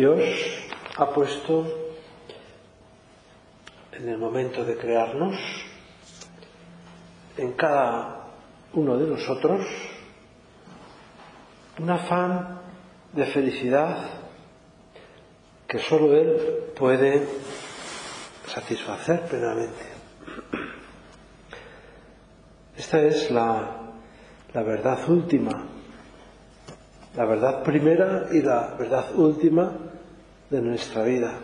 Dios ha puesto en el momento de crearnos en cada uno de nosotros un afán de felicidad que solo Él puede satisfacer plenamente. Esta es la, la verdad última, la verdad primera y la verdad última de nuestra vida,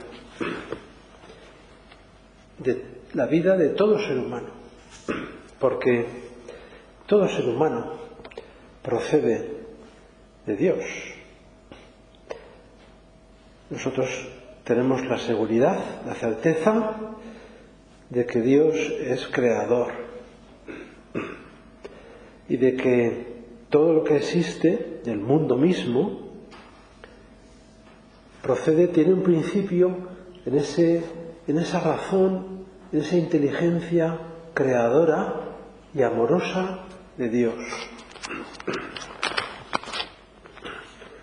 de la vida de todo ser humano, porque todo ser humano procede de Dios. Nosotros tenemos la seguridad, la certeza de que Dios es creador y de que todo lo que existe del mundo mismo procede, tiene un principio en, ese, en esa razón, en esa inteligencia creadora y amorosa de Dios.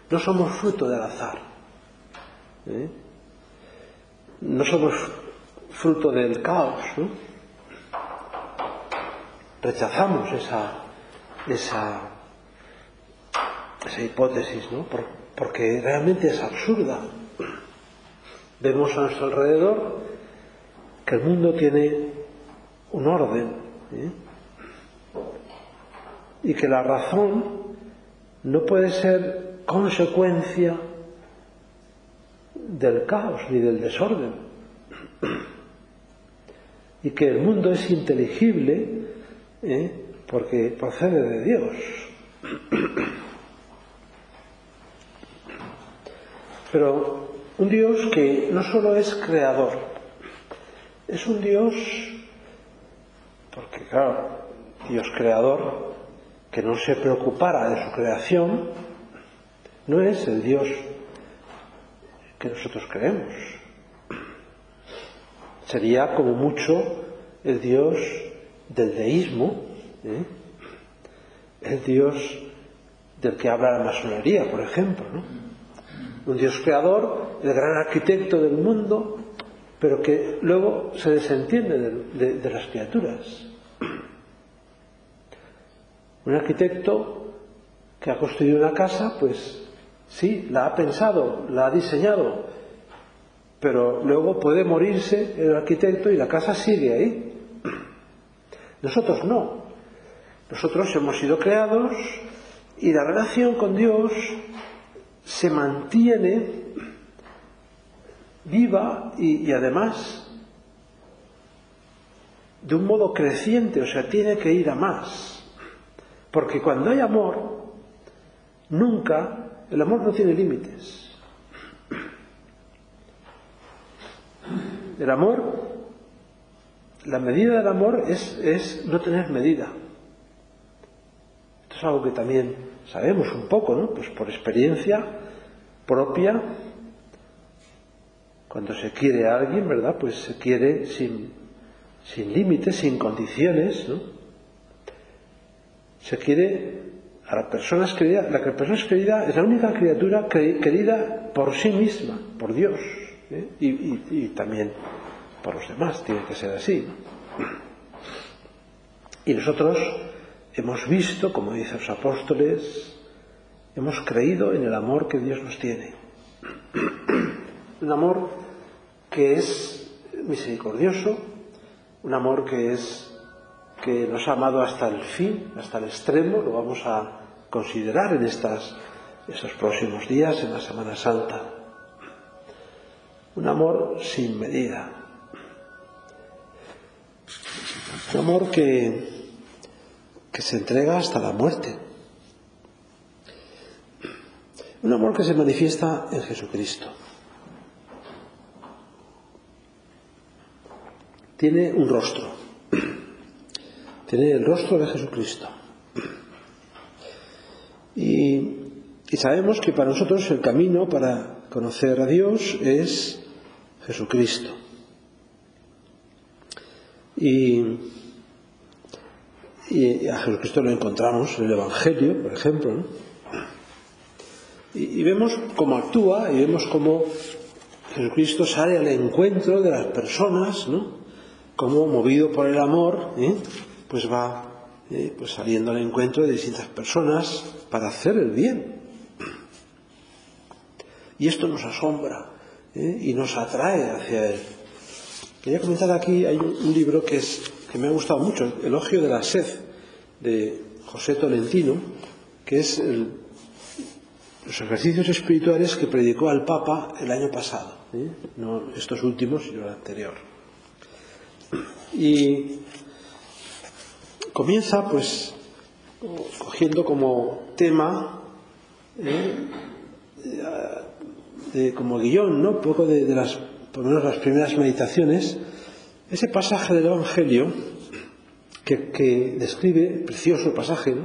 No somos fruto del azar. ¿eh? No somos fruto del caos. ¿no? Rechazamos esa, esa, esa hipótesis, ¿no? porque realmente es absurda. Vemos a nuestro alrededor que el mundo tiene un orden ¿eh? y que la razón no puede ser consecuencia del caos ni del desorden y que el mundo es inteligible ¿eh? porque procede de Dios. Pero un Dios que no solo es creador, es un Dios, porque claro, Dios creador, que no se preocupara de su creación, no es el Dios que nosotros creemos. Sería como mucho el Dios del deísmo, ¿eh? el Dios del que habla la masonería, por ejemplo. ¿no? un Dios creador, el gran arquitecto del mundo, pero que luego se desentiende de, de, de las criaturas. Un arquitecto que ha construido una casa, pues sí, la ha pensado, la ha diseñado, pero luego puede morirse el arquitecto y la casa sigue ahí. Nosotros no. Nosotros hemos sido creados y la relación con Dios se mantiene viva y, además de un modo creciente, o sea, tiene que ir a más. Porque cuando hay amor, nunca, el amor no tiene límites. El amor, la medida del amor es, es no tener medida. Esto es algo que también sabemos un poco, ¿no? Pues por experiencia propia, cuando se quiere a alguien, ¿verdad? Pues se quiere sin, sin límites, sin condiciones, ¿no? Se quiere a la persona querida, la persona es querida es la única criatura querida por sí misma, por Dios, ¿eh? y, y, y, también por los demás, tiene que ser así. Y nosotros hemos visto, como dicen los apóstoles, hemos creído en el amor que Dios nos tiene. Un amor que es misericordioso, un amor que es que nos ha amado hasta el fin, hasta el extremo, lo vamos a considerar en estas, estos próximos días, en la Semana Santa. Un amor sin medida. Un amor que, que se entrega hasta la muerte. Un amor que se manifiesta en Jesucristo. Tiene un rostro. Tiene el rostro de Jesucristo. Y, y, sabemos que para nosotros el camino para conocer a Dios es Jesucristo. Y, y a Jesucristo lo encontramos en el Evangelio, por ejemplo. Y, vemos cómo actúa y vemos cómo Jesucristo sale al encuentro de las personas, ¿no? Como movido por el amor, ¿eh? pues va eh, pues saliendo al encuentro de distintas personas para hacer el bien. Y esto nos asombra ¿eh? y nos atrae hacia Él. Quería comentar aquí, hay un, libro que, es, que me ha gustado mucho, Elogio de la Sed, de José Tolentino, que es los ejercicios espirituales que predicó al Papa el año pasado, ¿eh? no estos últimos, sino el anterior. Y comienza pues cogiendo como tema ¿eh? como guion, ¿no? Un poco de, las, por lo menos las primeras meditaciones, ese pasaje del Evangelio que, describe, precioso pasaje,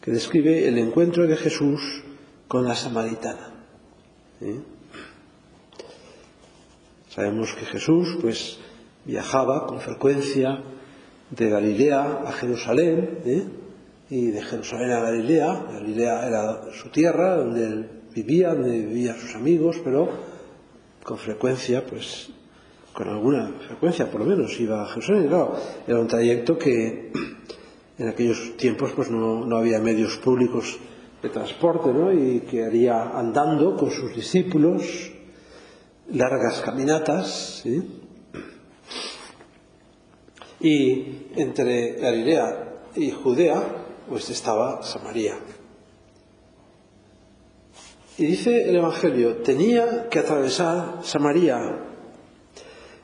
que describe el encuentro de Jesús con la samaritana. ¿eh? Sabemos que Jesús, pues, viajaba con frecuencia de Galilea a Jerusalén, ¿eh? y de Jerusalén a Galilea. Galilea era su tierra, donde él vivía, donde vivían sus amigos, pero con frecuencia, pues con alguna frecuencia por lo menos, iba a Jerusalén. era un trayecto que en aquellos tiempos pues no, no había medios públicos de transporte, ¿no? Y que haría andando con sus discípulos largas caminatas, Y entre Galilea y Judea, pues estaba Samaria. Y dice el Evangelio, tenía que atravesar Samaria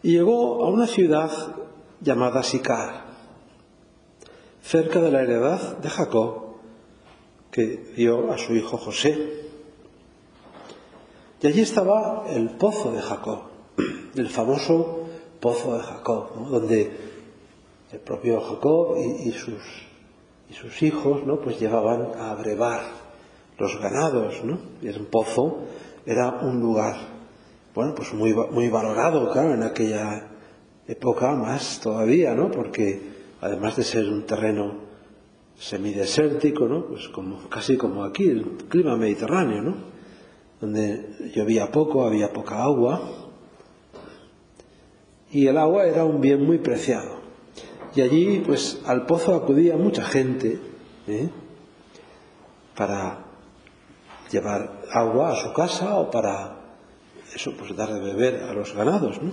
y llegó a una ciudad llamada Sicar, cerca de la heredad de Jacob, que dio a su hijo José. Y allí estaba el pozo de Jacob, el famoso pozo de Jacob, donde el propio Jacob y, sus, y sus hijos ¿no? pues llevaban a brevar los ganados, ¿no? Y un pozo era un lugar, bueno, pues muy, muy valorado, claro, en aquella época más todavía, ¿no? Porque además de ser un terreno semidesértico, ¿no? Pues como, casi como aquí, el clima mediterráneo, ¿no? Donde llovía poco, había poca agua, y el agua era un bien muy preciado. Y allí, pues, al pozo acudía mucha gente, ¿eh? para llevar agua a su casa o para eso, pues dar de beber a los ganados. ¿no?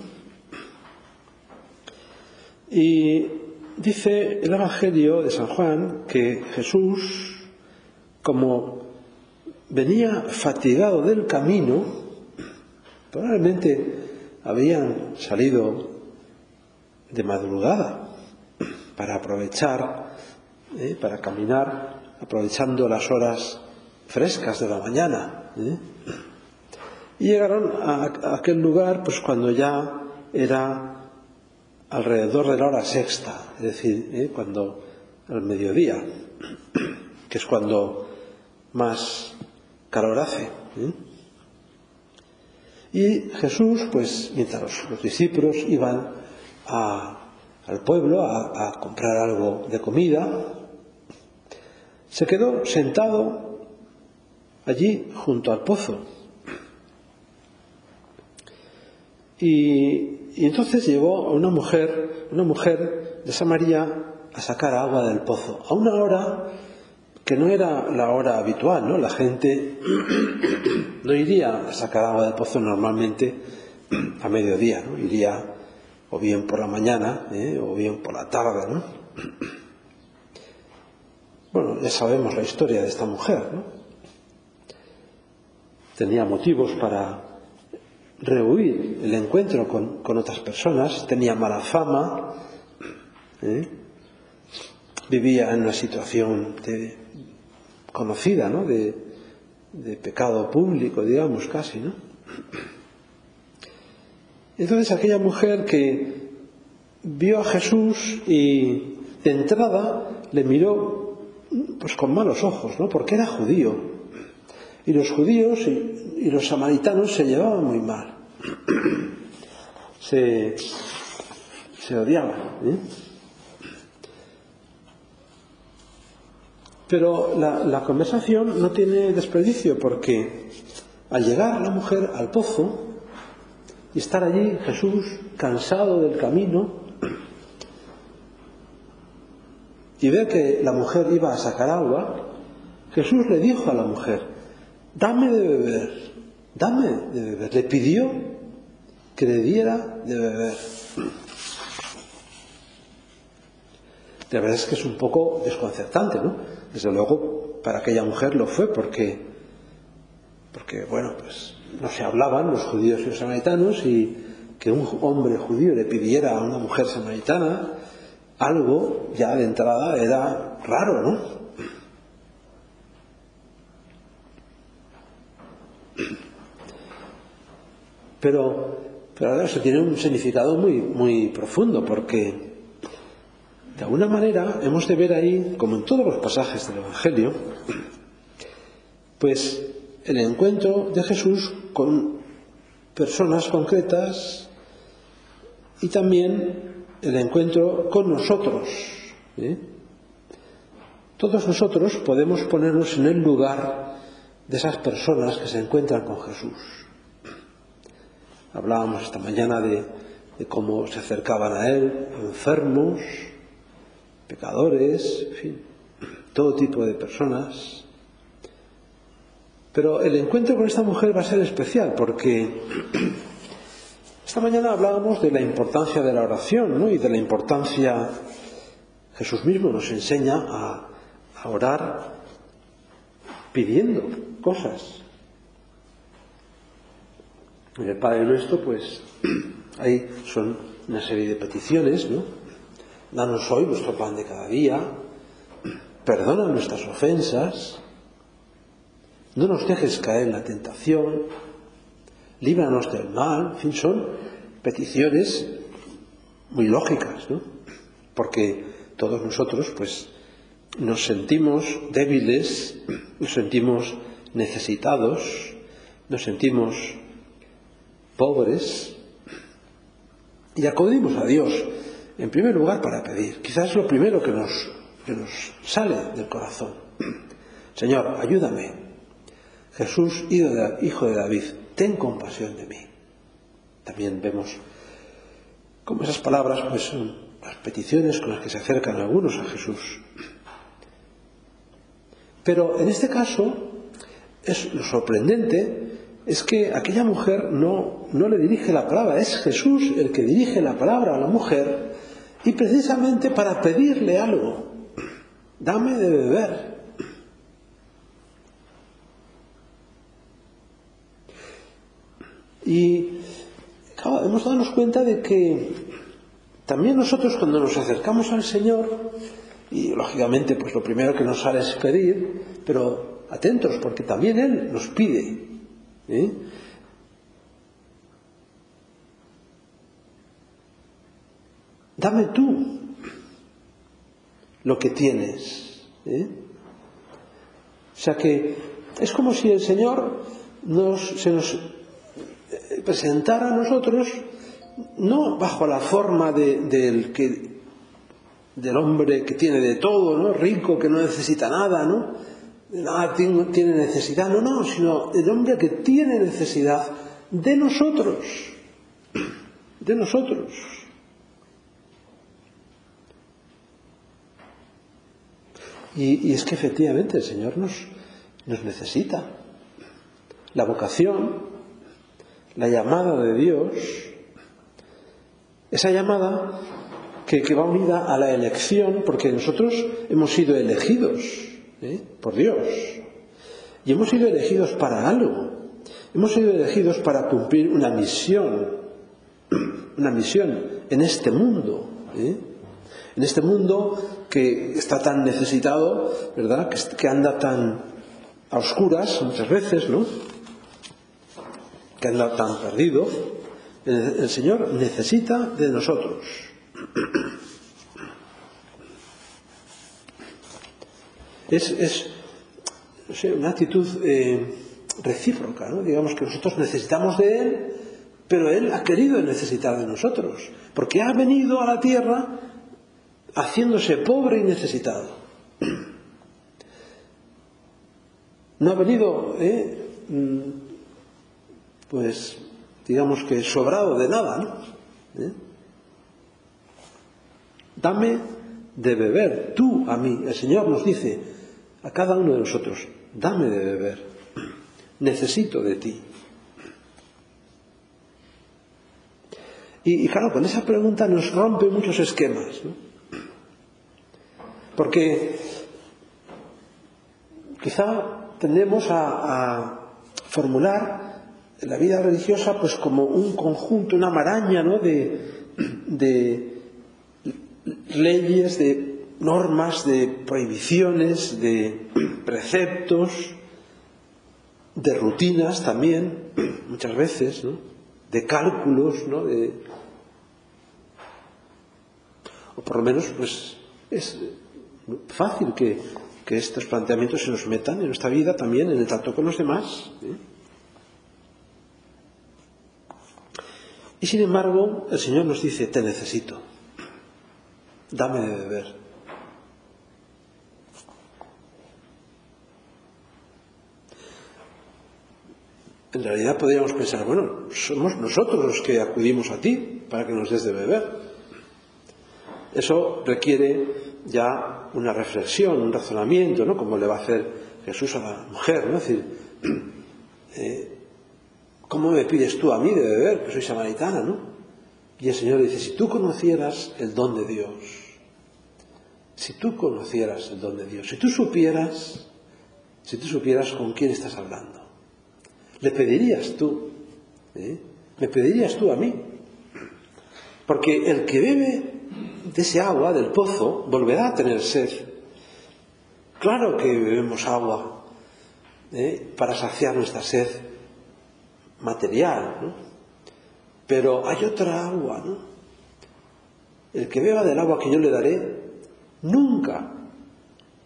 Y dice el Evangelio de San Juan que Jesús, como venía fatigado del camino, probablemente habían salido de madrugada para aprovechar, ¿eh? para caminar, aprovechando las horas frescas de la mañana. ¿eh? Y llegaron a, aquel lugar pues cuando ya era alrededor de la hora sexta, es decir, ¿eh? cuando al mediodía, que es cuando más calor hace. ¿eh? Y Jesús, pues mientras los, discípulos iban al pueblo a comprar algo de comida, se quedó sentado allí junto al pozo. Y, entonces llevó a una mujer, una mujer de Samaria a sacar agua del pozo, a una hora que no era la hora habitual, ¿no? La gente no iría a sacar agua del pozo normalmente a mediodía, ¿no? Iría o bien por la mañana ¿eh? o bien por la tarde, ¿no? Bueno, ya sabemos la historia de esta mujer, ¿no? tenía motivos para rehuir el encuentro con, otras personas, tenía mala fama, ¿eh? vivía en una situación conocida, ¿no? De, de, pecado público, digamos, casi, ¿no? Entonces aquella mujer que vio a Jesús y de entrada le miró pues con malos ojos, ¿no? Porque era judío, y los judíos y, los samaritanos se llevaban muy mal. Se, odiaban. ¿eh? Pero la, conversación no tiene desperdicio porque al llegar la mujer al pozo y estar allí Jesús cansado del camino y ver que la mujer iba a sacar agua, Jesús le dijo a la mujer, dame de beber, dame de beber. Le pidió que le diera de beber. La verdad es que es un poco desconcertante, ¿no? Desde luego, para aquella mujer lo fue porque, porque bueno, pues no se hablaban los judíos y los samaritanos y que un hombre judío le pidiera a una mujer samaritana algo ya de entrada era raro, ¿no? Pero, pero ahora eso tiene un significado muy, muy profundo porque de alguna manera hemos de ver ahí, como en todos los pasajes del Evangelio, pues el encuentro de Jesús con personas concretas y también el encuentro con nosotros. ¿eh? Todos nosotros podemos ponernos en el lugar de esas personas que se encuentran con Jesús. Hablábamos esta mañana de, cómo se acercaban a Él enfermos, pecadores, en fin, todo tipo de personas. Pero el encuentro con esta mujer va a ser especial porque esta mañana hablábamos de la importancia de la oración ¿no? y de la importancia, Jesús mismo nos enseña a orar pidiendo cosas. En el Padre Nuestro, pues ahí son una serie de peticiones, ¿no? Danos hoy nuestro pan de cada día, perdona nuestras ofensas, no nos dejes caer en la tentación, líbranos del mal, en fin, son peticiones muy lógicas, ¿no? Porque todos nosotros, pues, nos sentimos débiles, nos sentimos necesitados, nos sentimos pobres y acudimos a Dios en primer lugar para pedir. Quizás lo primero que nos, que nos sale del corazón. Señor, ayúdame. Jesús, hijo de David, ten compasión de mí. También vemos cómo esas palabras pues, son las peticiones con las que se acercan algunos a Jesús. Pero en este caso, es lo sorprendente es que aquella mujer no, no le dirige la palabra, es Jesús el que dirige la palabra a la mujer y precisamente para pedirle algo, dame de beber. Y claro, hemos dado cuenta de que también nosotros cuando nos acercamos al Señor, y lógicamente pues lo primero que nos sale es pedir, pero atentos porque también Él nos pide. ¿Eh? Dame tú lo que tienes. ¿eh? O sea que es como si el Señor se nos eh, presentara a nosotros no bajo la forma del que del hombre que tiene de todo, ¿no? rico, que no necesita nada, ¿no? Nada tiene necesidad, no, no, sino el hombre que tiene necesidad de nosotros, de nosotros. Y, es que efectivamente el Señor nos, nos necesita. La vocación, la llamada de Dios, esa llamada que, va unida a la elección, porque nosotros hemos sido elegidos ¿eh? por Dios. Y hemos sido elegidos para algo. Hemos sido elegidos para cumplir una misión, una misión en este mundo. ¿eh? En este mundo que está tan necesitado, ¿verdad? Que, anda tan a oscuras muchas veces, ¿no? Que anda tan perdido. El, Señor necesita de nosotros. Es, una actitud eh, recíproca, ¿no? Digamos que nosotros necesitamos de Él, pero Él ha querido necesitar de nosotros, porque ha venido a la tierra haciéndose pobre y necesitado. no ha venido, ¿eh? mm, pues, digamos que sobrado de nada, ¿no? ¿Eh? Dame de beber, tú a mí. El Señor nos dice a cada uno de nosotros, dame de beber, necesito de ti. Y, claro, con esa pregunta nos rompe muchos esquemas, ¿no? Porque quizá tendemos a, formular la vida religiosa pues como un conjunto, una maraña ¿no? de, de leyes, de normas, de prohibiciones, de preceptos, de rutinas también, muchas veces, ¿no? de cálculos, ¿no? De... o por lo menos, pues es fácil que, que, estos planteamientos se nos metan en nuestra vida también, en el trato con los demás. ¿eh? Y sin embargo, el Señor nos dice, te necesito, dame de beber. En realidad podríamos pensar, bueno, somos nosotros los que acudimos a ti para que nos des de beber. Eso requiere ya una reflexión, un razonamiento, ¿no? Como le va a hacer Jesús a la mujer, ¿no? Es decir, eh, ¿cómo me pides tú a mí de beber? Que soy samaritana, ¿no? Y el Señor dice, si tú conocieras el don de Dios, si tú conocieras el don de Dios, si tú supieras, si tú supieras con quién estás hablando, le pedirías tú, ¿eh? me pedirías tú a mí. Porque el que bebe de ese agua del pozo volverá a tener sed. Claro que bebemos agua ¿eh? para saciar nuestra sed material, ¿no? pero hay otra agua, ¿no? El que beba del agua que yo le daré nunca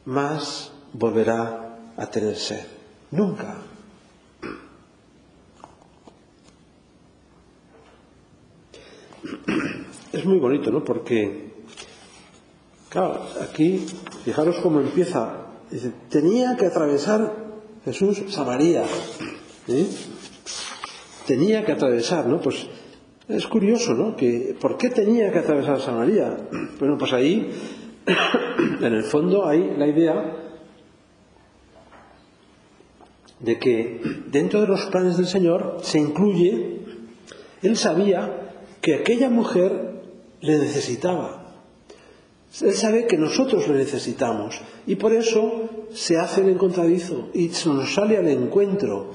más volverá a tener sed, nunca. Es muy bonito, ¿no? Porque Claro, aquí, fijaros cómo empieza. Dice, tenía que atravesar Jesús Samaria. ¿eh? Tenía que atravesar, ¿no? Pues es curioso, ¿no? Que, ¿Por qué tenía que atravesar Samaria? Bueno, pues ahí, en el fondo, hay la idea de que dentro de los planes del Señor se incluye, él sabía que aquella mujer le necesitaba. Él sabe que nosotros lo necesitamos y por eso se hace el encontradizo y se nos sale al encuentro.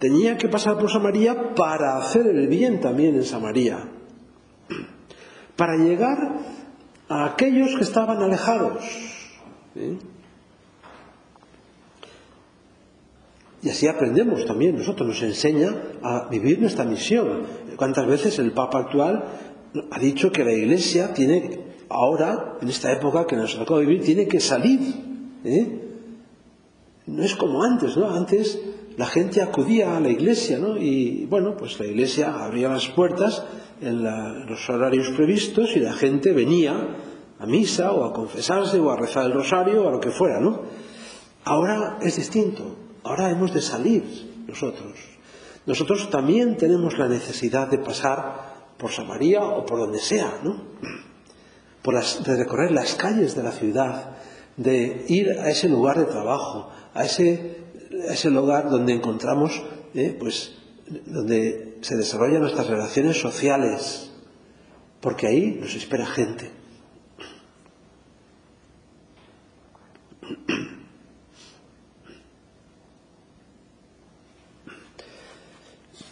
Tenía que pasar por Samaria para hacer el bien también en Samaria, para llegar a aquellos que estaban alejados. Y así aprendemos también, nosotros nos enseña a vivir nuestra misión. ¿Cuántas veces el Papa actual ha dicho que la Iglesia tiene ahora, en esta época que nos tocado vivir, tiene que salir. ¿eh? No es como antes, ¿no? Antes la gente acudía a la iglesia, ¿no? Y bueno, pues la iglesia abría las puertas en, los horarios previstos y la gente venía a misa o a confesarse o a rezar el rosario o a lo que fuera, ¿no? Ahora es distinto. Ahora hemos de salir nosotros. Nosotros también tenemos la necesidad de pasar por Samaría o por donde sea, ¿no? de recorrer las calles de la ciudad, de ir a ese lugar de trabajo, a ese, ese lugar donde encontramos, eh, pues, donde se desarrollan nuestras relaciones sociales, porque ahí nos espera gente.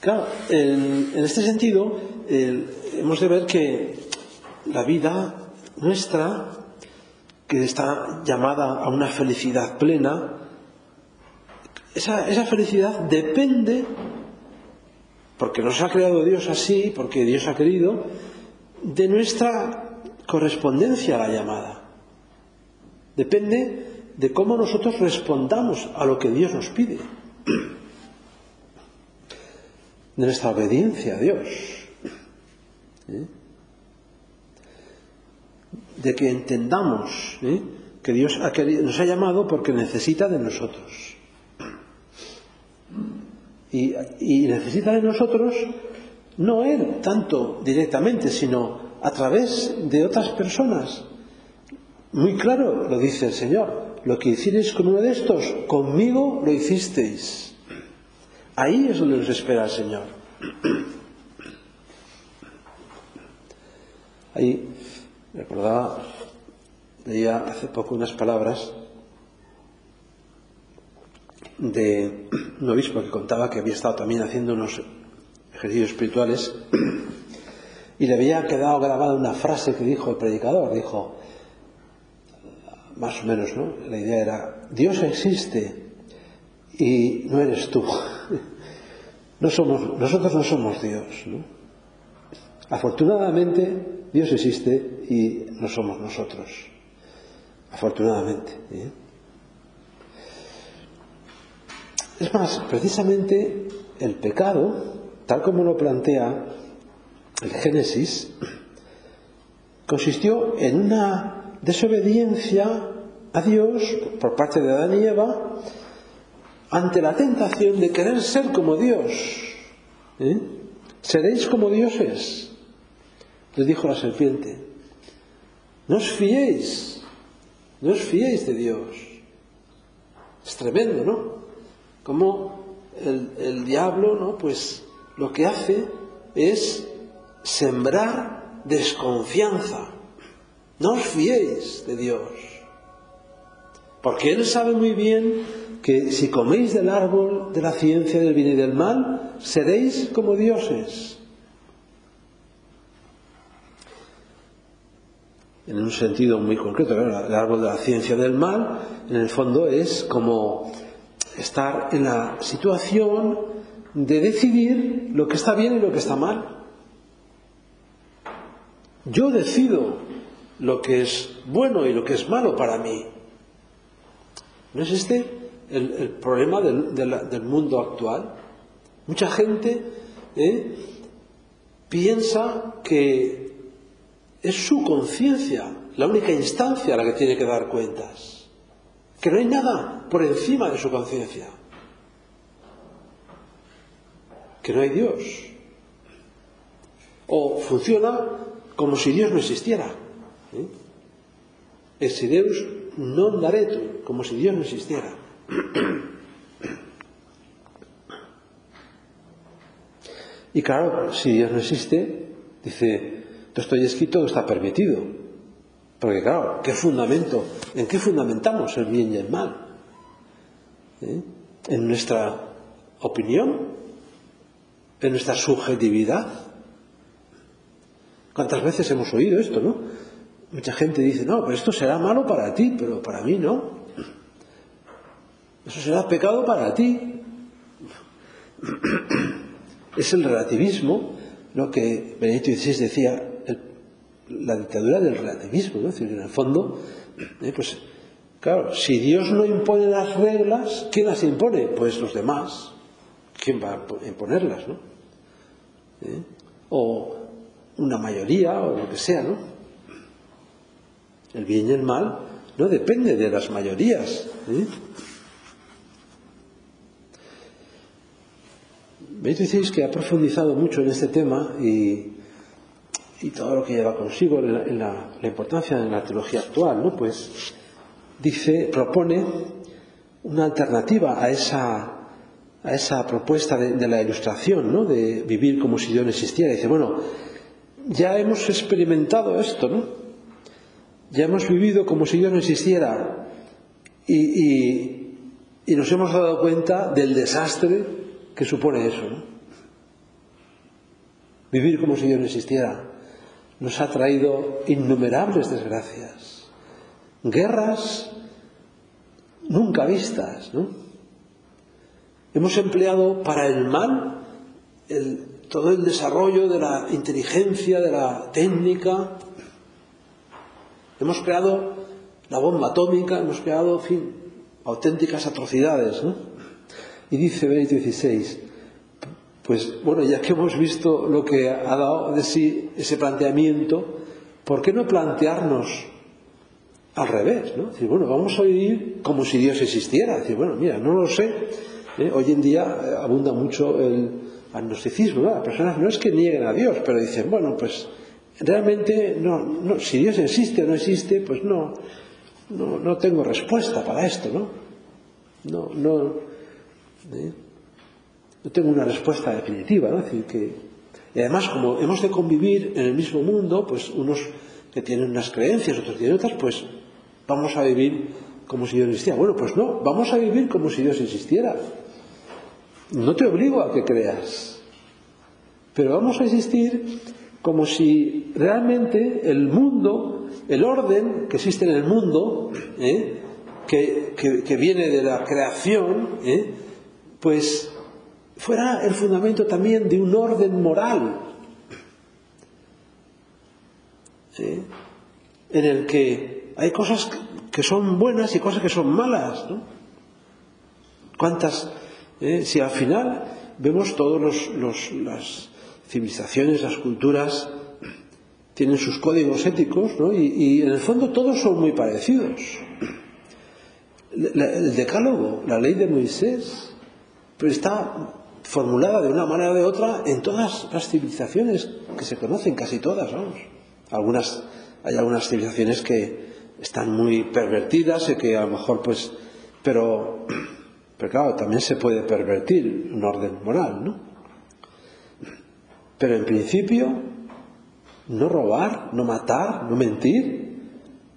Claro, en, este sentido, hemos de ver que la vida nuestra, que está llamada a una felicidad plena, esa, esa felicidad depende, porque nos ha creado Dios así, porque Dios ha querido, de nuestra correspondencia a la llamada. Depende de cómo nosotros respondamos a lo que Dios nos pide, de nuestra obediencia a Dios. De que entendamos que Dios nos ha llamado porque necesita de nosotros. Y, y necesita de nosotros, no Él tanto directamente, sino a través de otras personas. Muy claro lo dice el Señor. Lo que hicisteis con uno de estos, conmigo lo hicisteis. Ahí es donde nos espera el Señor. Ahí recordaba, leía hace poco unas palabras de un obispo que contaba que había estado también haciendo unos ejercicios espirituales y le había quedado grabada una frase que dijo el predicador, dijo, más o menos, ¿no? La idea era, Dios existe y no eres tú. No nosotros no somos Dios, ¿no? Afortunadamente, Dios existe y no somos nosotros. Afortunadamente. ¿eh? Es más, precisamente el pecado, tal como lo plantea el Génesis, consistió en una desobediencia a Dios por parte de Adán y Eva ante la tentación de querer ser como Dios. ¿eh? Seréis como dioses, les dijo la serpiente. No os fiéis, no os fiéis de Dios. Es tremendo, ¿no? Como el, el diablo, ¿no? Pues lo que hace es sembrar desconfianza. No os fiéis de Dios. Porque Él sabe muy bien que si coméis del árbol de la ciencia del bien y del mal, seréis como dioses. En un sentido muy concreto, el árbol de la ciencia del mal, en el fondo es como estar en la situación de decidir lo que está bien y lo que está mal. Yo decido lo que es bueno y lo que es malo para mí. ¿No es este el, problema del, mundo actual? Mucha gente ¿eh? piensa que es su conciencia la única instancia a la que tiene que dar cuentas, que no hay nada por encima de su conciencia, que no hay Dios. O funciona como si Dios no existiera. ¿eh? Non daretur, como si Dios no existiera. Y claro, si Dios no existe, dice Dostoyevsky, todo está permitido. Porque claro, ¿qué fundamento? ¿En qué fundamentamos el bien y el mal? ¿Eh? ¿En nuestra opinión? ¿En nuestra subjetividad? ¿Cuántas veces hemos oído esto, no? Mucha gente dice, no, pero esto será malo para ti, pero para mí no. Eso será pecado para ti. Es el relativismo, lo que Benedicto XVI decía, la dictadura del relativismo, ¿no? Es decir, en el fondo, eh, pues, claro, si Dios no impone las reglas, ¿quién las impone? Pues los demás. ¿Quién va a imponerlas, no? ¿Eh? O una mayoría o lo que sea, ¿no? El bien y el mal no depende de las mayorías. ¿eh? Veis, decís que ha profundizado mucho en este tema y, todo lo que lleva consigo en la, importancia de la teología actual, ¿no? Pues dice, propone una alternativa a esa, a esa propuesta de, la ilustración, ¿no? De vivir como si Dios no existiera. Dice, bueno, ya hemos experimentado esto, ¿no? Ya hemos vivido como si Dios no existiera y, nos hemos dado cuenta del desastre que supone eso, ¿no? Vivir como si Dios no existiera nos ha traído innumerables desgracias, guerras nunca vistas, ¿no? Hemos empleado para el mal el, todo el desarrollo de la inteligencia, de la técnica. Hemos creado la bomba atómica, hemos creado, en fin, auténticas atrocidades. ¿no? Y dice Benito XVI, pues bueno, ya que hemos visto lo que ha dado de sí ese planteamiento, ¿por qué no plantearnos al revés? ¿no? Decir, bueno, vamos a vivir como si Dios existiera. Decir, bueno, mira, no lo sé, ¿eh? Hoy en día eh, abunda mucho el agnosticismo, ¿no? Las personas no es que nieguen a Dios, pero dicen, bueno, pues realmente no, no si Dios existe o no existe, pues no, no, no tengo respuesta para esto, ¿no? No, no, ¿eh? No tengo una respuesta definitiva, ¿no? Es decir, que, y además, como hemos de convivir en el mismo mundo, pues unos que tienen unas creencias, otros tienen otras, pues vamos a vivir como si Dios existiera. Bueno, pues no, vamos a vivir como si Dios existiera. No te obligo a que creas, pero vamos a existir como si realmente el mundo, el orden que existe en el mundo, ¿eh? que, viene de la creación, ¿eh? pues fuera el fundamento también de un orden moral, ¿eh? en el que hay cosas que son buenas y cosas que son malas. ¿no? ¿Cuántas? Eh? Si al final vemos todas las civilizaciones, las culturas, tienen sus códigos éticos, ¿no? y, en el fondo todos son muy parecidos. el decálogo, la ley de Moisés, pero está formulada de una manera o de otra en todas las civilizaciones que se conocen, casi todas, vamos. Algunas, hay algunas civilizaciones que, están muy pervertidas y que a lo mejor pues pero pero claro también se puede pervertir un orden moral no pero en principio no robar no matar no mentir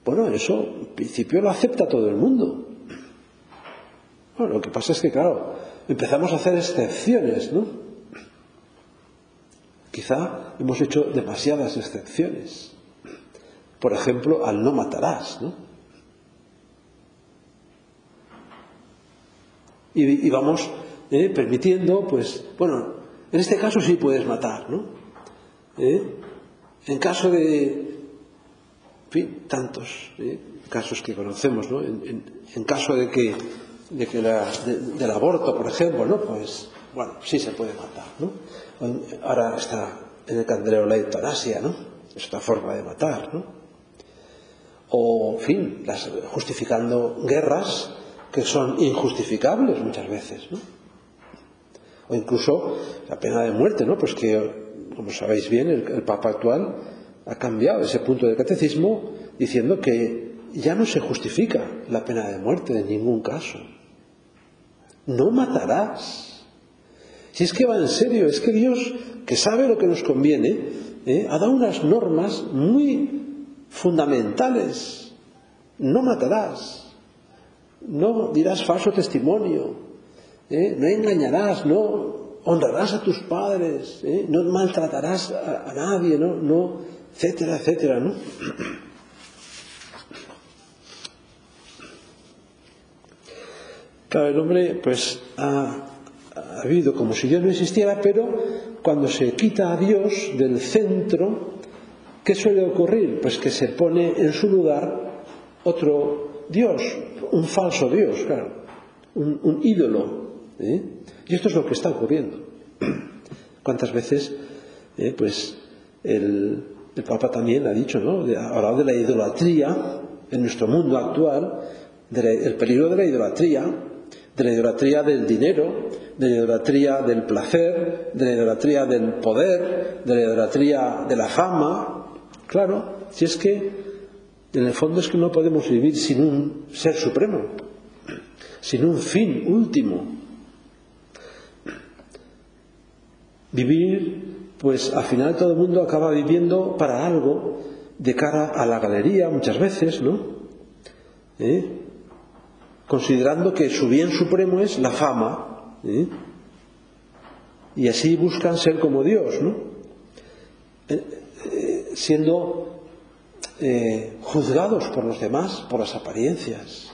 bueno eso en principio lo acepta todo el mundo bueno lo que pasa es que claro empezamos a hacer excepciones no quizá hemos hecho demasiadas excepciones por ejemplo, al no matarás, ¿no? Y, vamos ¿eh? permitiendo, pues, bueno, en este caso sí puedes matar, ¿no? ¿Eh? En caso de, en fin, tantos ¿eh? casos que conocemos, ¿no? En, caso de que, de que del aborto, por ejemplo, ¿no? Pues, bueno, sí se puede matar, ¿no? Ahora está en el candelero la eutanasia, ¿no? Es otra forma de matar, ¿no? o, en fin, las, justificando guerras que son injustificables muchas veces, ¿no? O incluso la pena de muerte, ¿no? Pues que, como sabéis bien, el, Papa actual ha cambiado ese punto del catecismo diciendo que ya no se justifica la pena de muerte en ningún caso. No matarás. Si es que va en serio, es que Dios, que sabe lo que nos conviene, ¿eh? ha dado unas normas muy fundamentales. No matarás, no dirás falso testimonio, ¿eh? no engañarás, no honrarás a tus padres, ¿eh? no maltratarás a, nadie, no, no, etcétera, etcétera, ¿no? Claro, el hombre pues ha, ha vivido como si Dios no existiera, pero cuando se quita a Dios del centro, ¿Qué suele ocurrir? Pues que se pone en su lugar otro Dios, un falso Dios, claro, un, ídolo. ¿eh? Y esto es lo que está ocurriendo. ¿Cuántas veces, eh, pues, el, Papa también ha dicho, ¿no? Ha hablado de la idolatría en nuestro mundo actual, del peligro de la idolatría, de la idolatría del dinero, de la idolatría del placer, de la idolatría del poder, de la idolatría de la fama, Claro, si es que en el fondo es que no podemos vivir sin un ser supremo, sin un fin último. Vivir, pues al final todo el mundo acaba viviendo para algo de cara a la galería muchas veces, ¿no? ¿Eh? Considerando que su bien supremo es la fama, ¿eh? y así buscan ser como Dios, ¿no? Eh, siendo eh, juzgados por los demás, por las apariencias,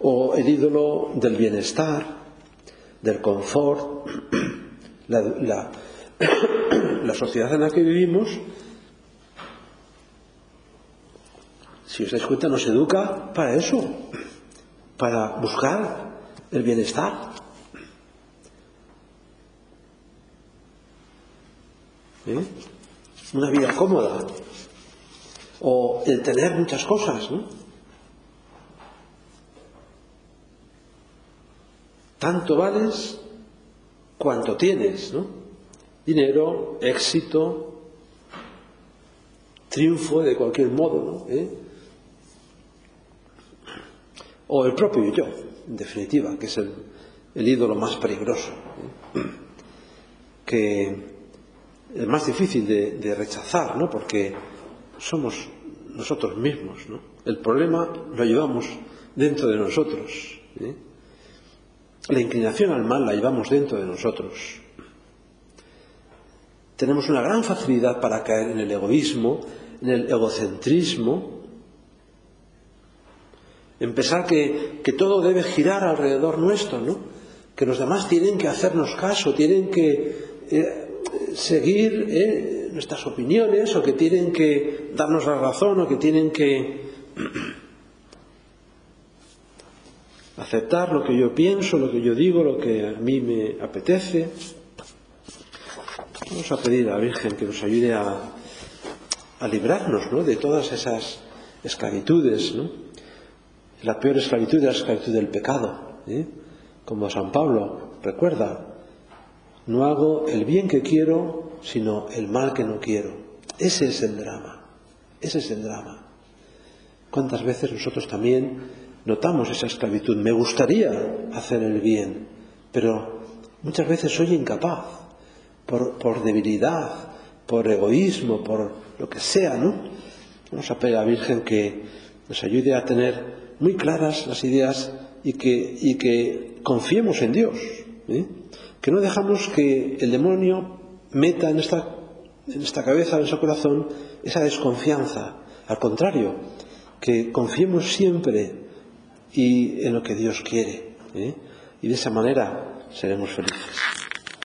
o el ídolo del bienestar, del confort, la, la sociedad en la que vivimos, si os dais cuenta, nos educa para eso, para buscar el bienestar. ¿Eh? una vida cómoda o el tener muchas cosas, ¿no? tanto vales cuanto tienes, ¿no? Dinero, éxito, triunfo de cualquier modo, ¿no? ¿Eh? O el propio yo, en definitiva, que es el, ídolo más peligroso, que es más difícil de, rechazar, ¿no? Porque somos nosotros mismos. El problema lo llevamos dentro de nosotros. La inclinación al mal la llevamos dentro de nosotros. Tenemos una gran facilidad para caer en el egoísmo, en el egocentrismo, en pensar que, todo debe girar alrededor nuestro, ¿no? que los demás tienen que hacernos caso, tienen que eh, seguir eh, nuestras opiniones o que tienen que darnos la razón o que tienen que aceptar lo que yo pienso, lo que yo digo, lo que a mí me apetece. Vamos a pedir a la Virgen que nos ayude a, librarnos ¿no? de todas esas esclavitudes. ¿no? La peor esclavitud es la esclavitud del pecado. ¿eh? Como San Pablo recuerda, no hago el bien que quiero, sino el mal que no quiero. Ese es el drama. Ese es el drama. ¿Cuántas veces nosotros también notamos esa esclavitud? Me gustaría hacer el bien, pero muchas veces soy incapaz, por, debilidad, por egoísmo, por lo que sea, ¿no? Vamos a pedir a la Virgen que nos ayude a tener muy claras las ideas y que, y que confiemos en Dios. ¿eh? que no dejamos que el demonio meta en esta, en esta cabeza, en nuestro corazón, esa desconfianza. Al contrario, que confiemos siempre y en lo que Dios quiere. ¿eh? Y de esa manera seremos felices.